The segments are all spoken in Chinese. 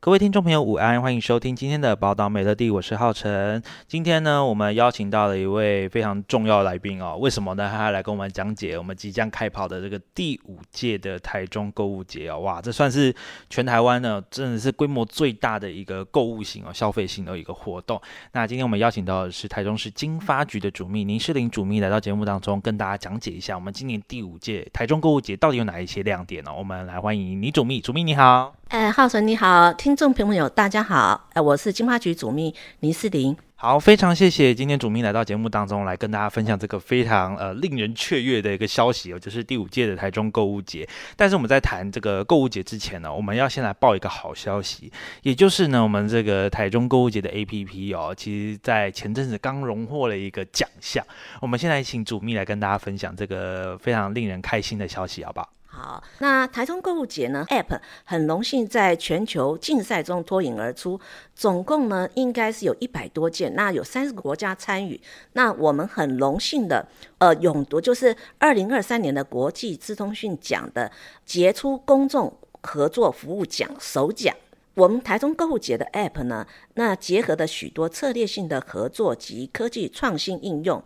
各位听众朋友，午安！欢迎收听今天的宝岛美乐地，我是浩辰。今天呢，我们邀请到了一位非常重要的来宾哦。为什么呢？他还来跟我们讲解我们即将开跑的这个第五届的台中购物节哦。哇，这算是全台湾呢，真的是规模最大的一个购物型哦，消费型的一个活动。那今天我们邀请到的是台中市经发局的主秘林诗龄主秘来到节目当中，跟大家讲解一下我们今年第五届台中购物节到底有哪一些亮点呢？我们来欢迎宁主秘，主秘你好。哎，浩辰你好，听众朋友大家好，哎，我是金花局主秘林思玲。好，非常谢谢今天主秘来到节目当中来跟大家分享这个非常呃令人雀跃的一个消息哦，就是第五届的台中购物节。但是我们在谈这个购物节之前呢，我们要先来报一个好消息，也就是呢，我们这个台中购物节的 APP 哦，其实在前阵子刚荣获了一个奖项。我们现在请主秘来跟大家分享这个非常令人开心的消息，好不好？好，那台中购物节呢？App 很荣幸在全球竞赛中脱颖而出，总共呢应该是有一百多件，那有三十个国家参与。那我们很荣幸的，呃，勇夺就是二零二三年的国际资通讯奖的杰出公众合作服务奖首奖。我们台中购物节的 App 呢，那结合的许多策略性的合作及科技创新应用，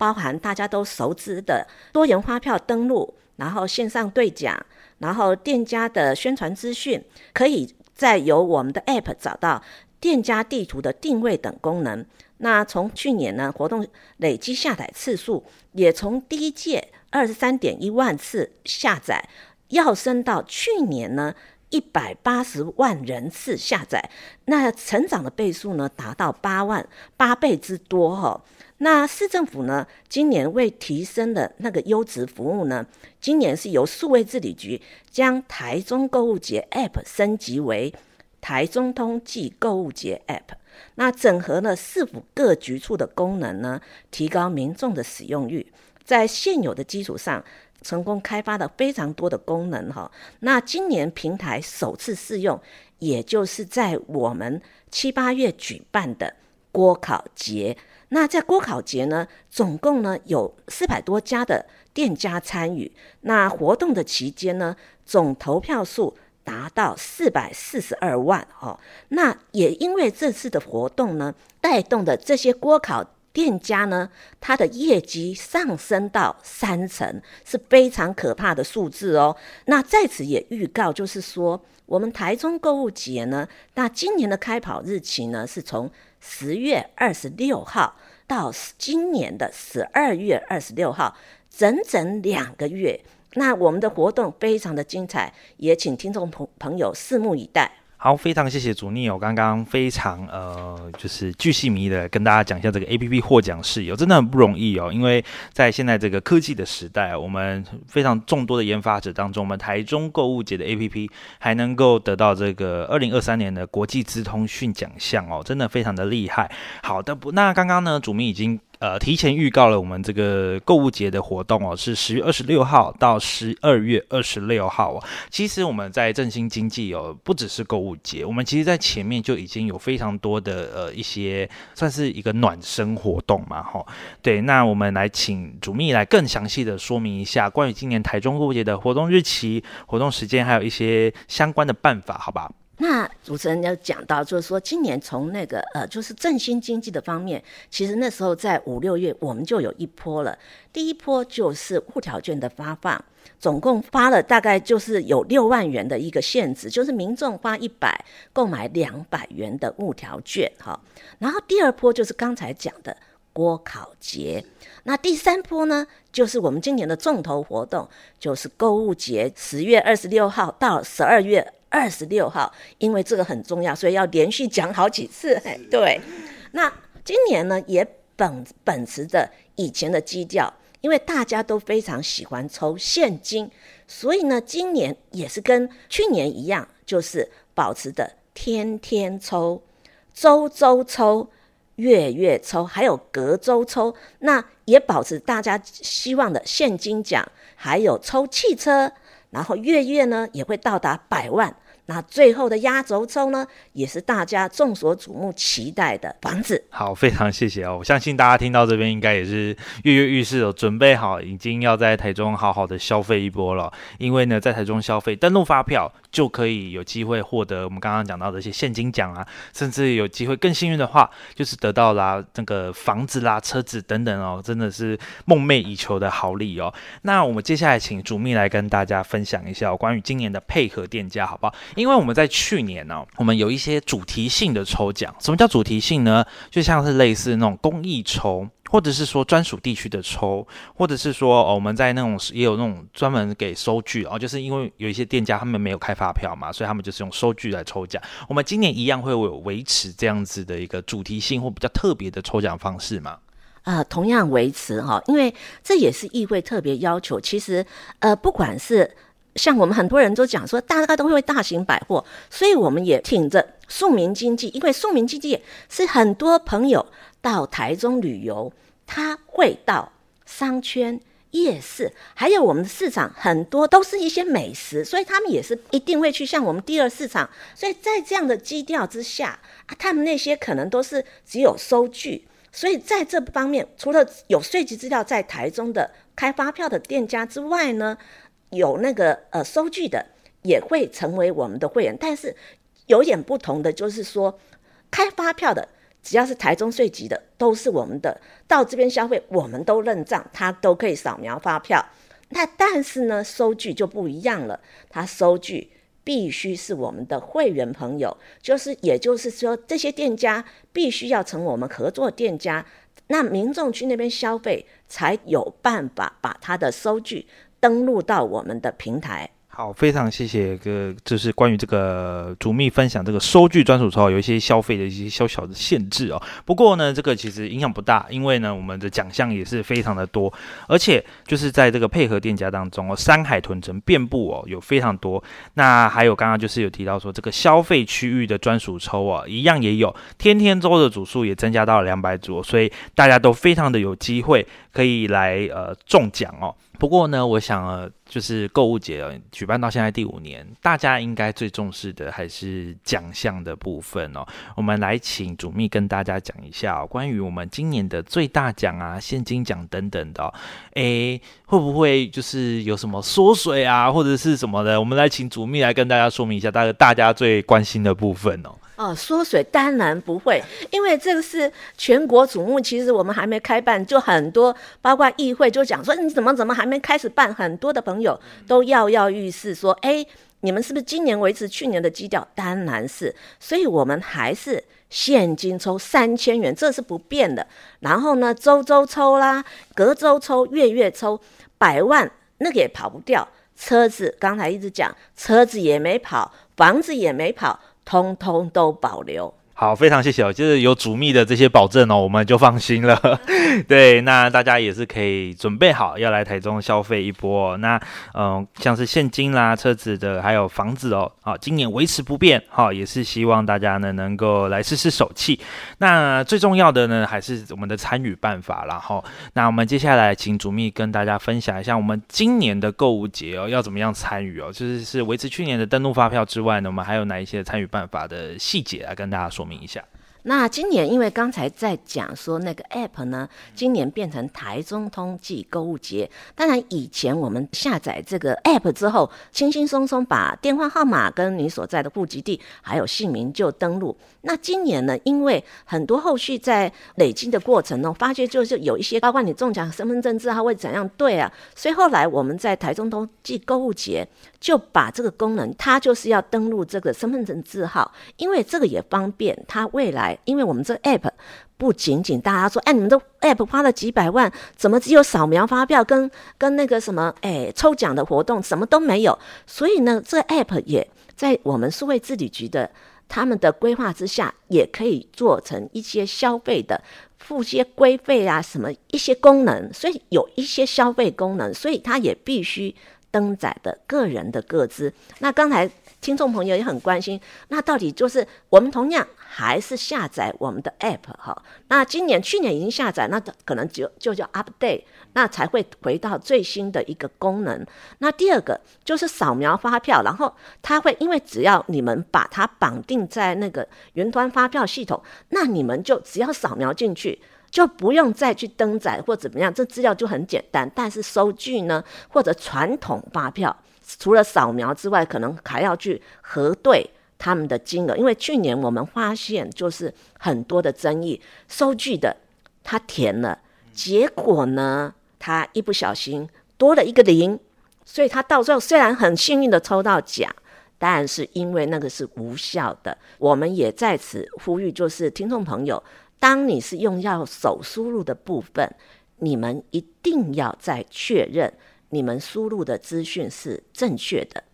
包含大家都熟知的多元发票登录。然后线上对讲，然后店家的宣传资讯，可以再由我们的 App 找到店家地图的定位等功能。那从去年呢，活动累计下载次数也从第一届二十三点一万次下载，跃升到去年呢一百八十万人次下载，那成长的倍数呢达到八万八倍之多哈、那市政府呢，今年为提升的那个优质服务呢，今年是由数位治理局将台中购物节 App 升级为台中通暨购物节 App。那整合了市府各局处的功能呢，提高民众的使用率，在现有的基础上，成功开发了非常多的功能哈。那今年平台首次试用，也就是在我们七八月举办的锅烤节。那在锅烤节呢，总共呢有四百多家的店家参与。那活动的期间呢，总投票数达到四百四十二万哦。那也因为这次的活动呢，带动的这些锅烤店家呢，它的业绩上升到三成，是非常可怕的数字哦。那在此也预告，就是说我们台中购物节呢，那今年的开跑日期呢，是从十月二十六号到今年的十二月二十六号，整整两个月。那我们的活动非常的精彩，也请听众朋朋友拭目以待。好，非常谢谢主秘，我刚刚非常呃，就是巨细靡的跟大家讲一下这个 APP 获奖事由，真的很不容易哦。因为在现在这个科技的时代，我们非常众多的研发者当中，我们台中购物节的 APP 还能够得到这个二零二三年的国际资通讯奖项哦，真的非常的厉害。好的，不，那刚刚呢，主秘已经。呃，提前预告了我们这个购物节的活动哦，是十月二十六号到十二月二十六号哦。其实我们在振兴经济哦，不只是购物节，我们其实在前面就已经有非常多的呃一些算是一个暖身活动嘛，哈。对，那我们来请主秘来更详细的说明一下关于今年台中购物节的活动日期、活动时间，还有一些相关的办法，好吧？那主持人要讲到，就是说今年从那个呃，就是振兴经济的方面，其实那时候在五六月我们就有一波了。第一波就是物条券的发放，总共发了大概就是有六万元的一个限制，就是民众发一百购买两百元的物条券哈。然后第二波就是刚才讲的锅烤节，那第三波呢，就是我们今年的重头活动，就是购物节，十月二十六号到十二月。二十六号，因为这个很重要，所以要连续讲好几次。对，那今年呢也本本持着以前的基调，因为大家都非常喜欢抽现金，所以呢今年也是跟去年一样，就是保持着天天抽。周周抽、月月抽，还有隔周抽，那也保持大家希望的现金奖，还有抽汽车，然后月月呢也会到达百万。那最后的压轴抽呢，也是大家众所瞩目期待的房子。好，非常谢谢哦！我相信大家听到这边，应该也是跃跃欲试哦，准备好，已经要在台中好好的消费一波了。因为呢，在台中消费，登录发票就可以有机会获得我们刚刚讲到的一些现金奖啊，甚至有机会更幸运的话，就是得到啦那个房子啦、车子等等哦，真的是梦寐以求的好礼哦。那我们接下来请主秘来跟大家分享一下关于今年的配合店家，好不好？因为我们在去年呢、我们有一些主题性的抽奖。什么叫主题性呢？就像是类似那种公益抽，或者是说专属地区的抽，或者是说、哦、我们在那种也有那种专门给收据哦，就是因为有一些店家他们没有开发票嘛，所以他们就是用收据来抽奖。我们今年一样会有维持这样子的一个主题性或比较特别的抽奖方式吗？呃，同样维持哈，因为这也是议会特别要求。其实呃，不管是像我们很多人都讲说，大家都会大型百货，所以我们也挺着庶民经济，因为庶民经济是很多朋友到台中旅游，他会到商圈、夜市，还有我们的市场，很多都是一些美食，所以他们也是一定会去像我们第二市场。所以在这样的基调之下，啊，他们那些可能都是只有收据，所以在这方面，除了有税籍资料在台中的开发票的店家之外呢，有那个呃收据的也会成为我们的会员，但是有点不同的就是说，开发票的只要是台中税局的都是我们的，到这边消费我们都认账，他都可以扫描发票。那但是呢，收据就不一样了，他收据必须是我们的会员朋友，就是也就是说这些店家必须要成我们合作店家，那民众去那边消费才有办法把他的收据。登录到我们的平台。好，非常谢谢个，就是关于这个主秘分享这个收据专属抽，有一些消费的一些小小的限制哦。不过呢，这个其实影响不大，因为呢，我们的奖项也是非常的多，而且就是在这个配合店家当中哦，山海屯城遍布哦，有非常多。那还有刚刚就是有提到说这个消费区域的专属抽啊，一样也有，天天周的组数也增加到了两百组，所以大家都非常的有机会可以来呃中奖哦。不过呢，我想呃，就是购物节举办到现在第五年，大家应该最重视的还是奖项的部分哦。我们来请主秘跟大家讲一下哦，关于我们今年的最大奖啊、现金奖等等的哦，诶，会不会就是有什么缩水啊，或者是什么的？我们来请主秘来跟大家说明一下，大大家最关心的部分哦。哦，缩水当然不会，因为这个是全国瞩目。其实我们还没开办，就很多，包括议会就讲说，你怎么怎么还没开始办？很多的朋友都跃跃欲试，说，哎，你们是不是今年维持去年的基调？当然是，所以我们还是现金抽三千元，这是不变的。然后呢，周周抽啦，隔周抽，月月抽，百万那个也跑不掉。车子刚才一直讲，车子也没跑，房子也没跑。通通都保留。好，非常谢谢哦，就是有主秘的这些保证哦，我们就放心了。对，那大家也是可以准备好要来台中消费一波。那嗯、像是现金啦、车子的，还有房子哦，好，今年维持不变，好，也是希望大家呢能够来试试手气。那最重要的呢，还是我们的参与办法。然后，那我们接下来请主秘跟大家分享一下，我们今年的购物节哦，要怎么样参与哦？就是是维持去年的登录发票之外呢，我们还有哪一些参与办法的细节来跟大家说明。明一下。那今年因为刚才在讲说那个 App 呢，今年变成台中通寄购物节。当然以前我们下载这个 App 之后，轻轻松松把电话号码跟你所在的户籍地还有姓名就登录。那今年呢，因为很多后续在累积的过程中，发觉就是有一些包括你中奖身份证字号会怎样对啊，所以后来我们在台中通寄购物节就把这个功能，它就是要登录这个身份证字号，因为这个也方便它未来。因为我们这 app 不仅仅大家说，哎，你们的 app 花了几百万，怎么只有扫描发票跟跟那个什么，哎，抽奖的活动什么都没有？所以呢，这 app 也在我们数位治理局的他们的规划之下，也可以做成一些消费的付些规费啊，什么一些功能。所以有一些消费功能，所以它也必须登载的个人的个资。那刚才听众朋友也很关心，那到底就是我们同样还是下载我们的 App 哈？那今年去年已经下载，那可能就就叫 Update，那才会回到最新的一个功能。那第二个就是扫描发票，然后它会因为只要你们把它绑定在那个云端发票系统，那你们就只要扫描进去。就不用再去登载或怎么样，这资料就很简单。但是收据呢，或者传统发票，除了扫描之外，可能还要去核对他们的金额。因为去年我们发现，就是很多的争议，收据的他填了，结果呢，他一不小心多了一个零，所以他到最后虽然很幸运的抽到奖，但是因为那个是无效的。我们也在此呼吁，就是听众朋友。当你是用要手输入的部分，你们一定要再确认你们输入的资讯是正确的。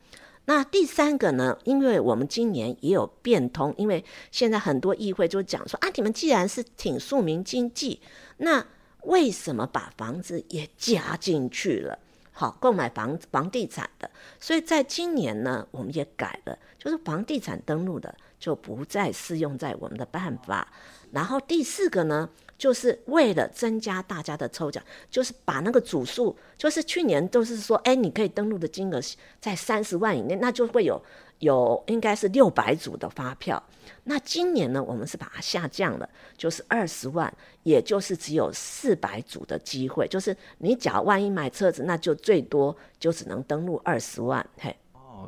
那第三个呢？因为我们今年也有变通，因为现在很多议会就讲说啊，你们既然是挺庶民经济，那为什么把房子也加进去了？好，购买房房地产的，所以在今年呢，我们也改了，就是房地产登录的就不再适用在我们的办法。然后第四个呢，就是为了增加大家的抽奖，就是把那个组数，就是去年都是说，哎，你可以登录的金额在三十万以内，那就会有有应该是六百组的发票。那今年呢，我们是把它下降了，就是二十万，也就是只有四百组的机会，就是你假如万一买车子，那就最多就只能登录二十万，嘿。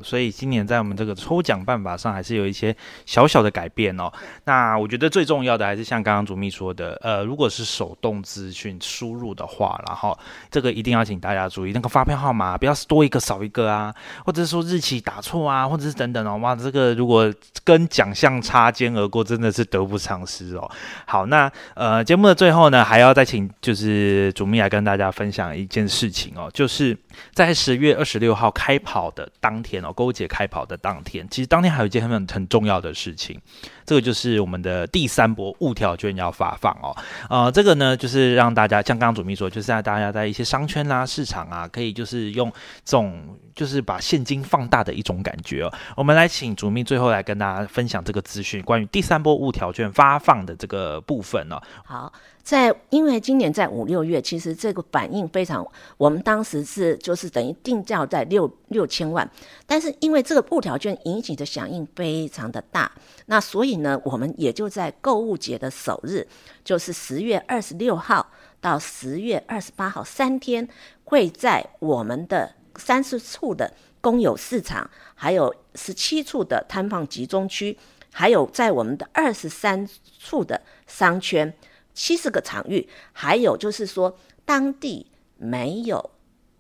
所以今年在我们这个抽奖办法上还是有一些小小的改变哦。那我觉得最重要的还是像刚刚主秘说的，呃，如果是手动资讯输入的话，然后这个一定要请大家注意，那个发票号码不要多一个少一个啊，或者是说日期打错啊，或者是等等哦。哇，这个如果跟奖项擦肩而过，真的是得不偿失哦。好，那呃节目的最后呢，还要再请就是主秘来跟大家分享一件事情哦，就是在十月二十六号开跑的当天哦。勾结开跑的当天，其实当天还有一件很很重要的事情，这个就是我们的第三波物条券要发放哦。呃，这个呢，就是让大家像刚刚主秘说，就是让大家在一些商圈啦、啊、市场啊，可以就是用这种就是把现金放大的一种感觉哦。我们来请主秘最后来跟大家分享这个资讯，关于第三波物条券发放的这个部分哦。好。在因为今年在五六月，其实这个反应非常，我们当时是就是等于定价在六六千万，但是因为这个物条券引起的响应非常的大，那所以呢，我们也就在购物节的首日，就是十月二十六号到十月二十八号三天，会在我们的三十处的公有市场，还有十七处的摊放集中区，还有在我们的二十三处的商圈。七十个场域，还有就是说，当地没有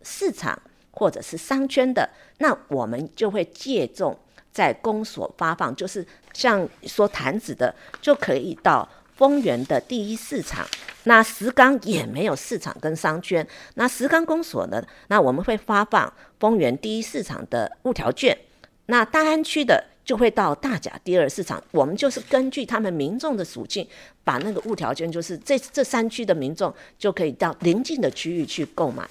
市场或者是商圈的，那我们就会借重在公所发放，就是像说潭子的，就可以到丰原的第一市场。那石冈也没有市场跟商圈，那石冈公所呢，那我们会发放丰原第一市场的物条券。那大安区的。就会到大甲第二市场，我们就是根据他们民众的属性，把那个物条券，就是这这三区的民众就可以到邻近的区域去购买。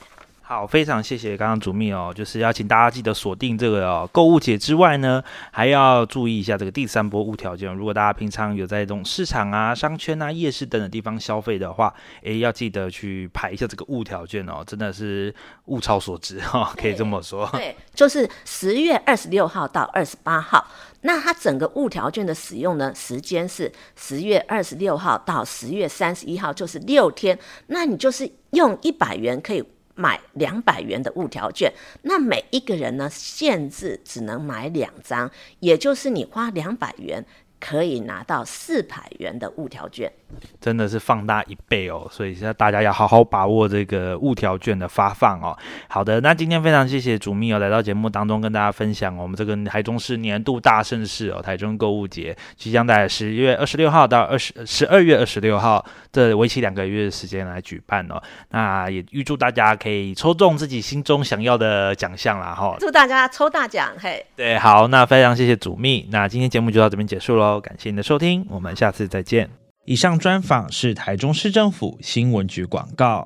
好，非常谢谢刚刚主秘哦，就是要请大家记得锁定这个哦，购物节之外呢，还要注意一下这个第三波物条件。如果大家平常有在这种市场啊、商圈啊、夜市等等地方消费的话，诶，要记得去排一下这个物条件哦，真的是物超所值哈、哦，可以这么说。对，就是十月二十六号到二十八号，那它整个物条券的使用呢，时间是十月二十六号到十月三十一号，就是六天。那你就是用一百元可以。买两百元的物条券，那每一个人呢，限制只能买两张，也就是你花两百元。可以拿到四百元的物条券，真的是放大一倍哦！所以现在大家要好好把握这个物条券的发放哦。好的，那今天非常谢谢主秘哦，来到节目当中跟大家分享我们这个台中市年度大盛事哦，台中购物节即将在十月二十六号到二十十二月二十六号这为期两个月的时间来举办哦。那也预祝大家可以抽中自己心中想要的奖项啦哈！祝大家抽大奖嘿！对，好，那非常谢谢主秘，那今天节目就到这边结束喽。感谢您的收听，我们下次再见。以上专访是台中市政府新闻局广告。